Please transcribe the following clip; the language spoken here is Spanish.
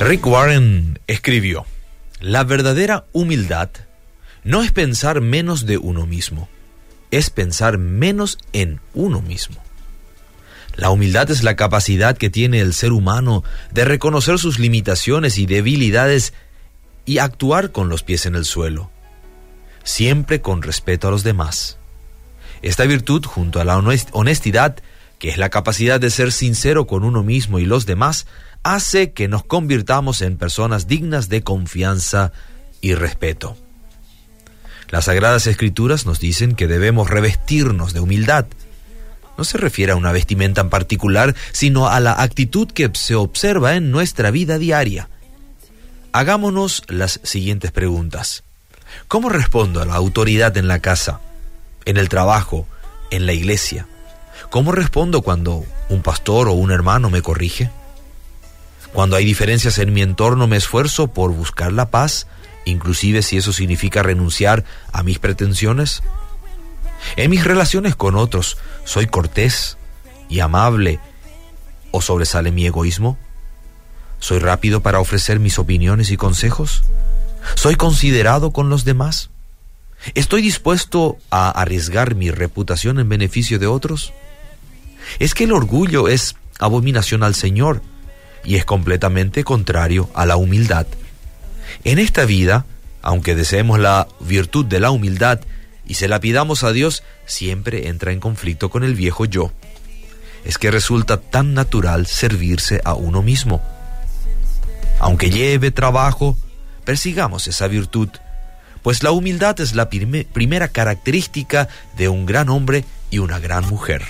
Rick Warren escribió, la verdadera humildad no es pensar menos de uno mismo, es pensar menos en uno mismo. La humildad es la capacidad que tiene el ser humano de reconocer sus limitaciones y debilidades y actuar con los pies en el suelo, siempre con respeto a los demás. Esta virtud, junto a la honestidad, que es la capacidad de ser sincero con uno mismo y los demás, hace que nos convirtamos en personas dignas de confianza y respeto. Las Sagradas Escrituras nos dicen que debemos revestirnos de humildad. No se refiere a una vestimenta en particular, sino a la actitud que se observa en nuestra vida diaria. Hagámonos las siguientes preguntas. ¿Cómo respondo a la autoridad en la casa, en el trabajo, en la iglesia? ¿Cómo respondo cuando un pastor o un hermano me corrige? Cuando hay diferencias en mi entorno me esfuerzo por buscar la paz, inclusive si eso significa renunciar a mis pretensiones. En mis relaciones con otros, ¿soy cortés y amable o sobresale mi egoísmo? ¿Soy rápido para ofrecer mis opiniones y consejos? ¿Soy considerado con los demás? ¿Estoy dispuesto a arriesgar mi reputación en beneficio de otros? Es que el orgullo es abominación al Señor y es completamente contrario a la humildad. En esta vida, aunque deseemos la virtud de la humildad y se la pidamos a Dios, siempre entra en conflicto con el viejo yo. Es que resulta tan natural servirse a uno mismo. Aunque lleve trabajo, persigamos esa virtud, pues la humildad es la primera característica de un gran hombre y una gran mujer.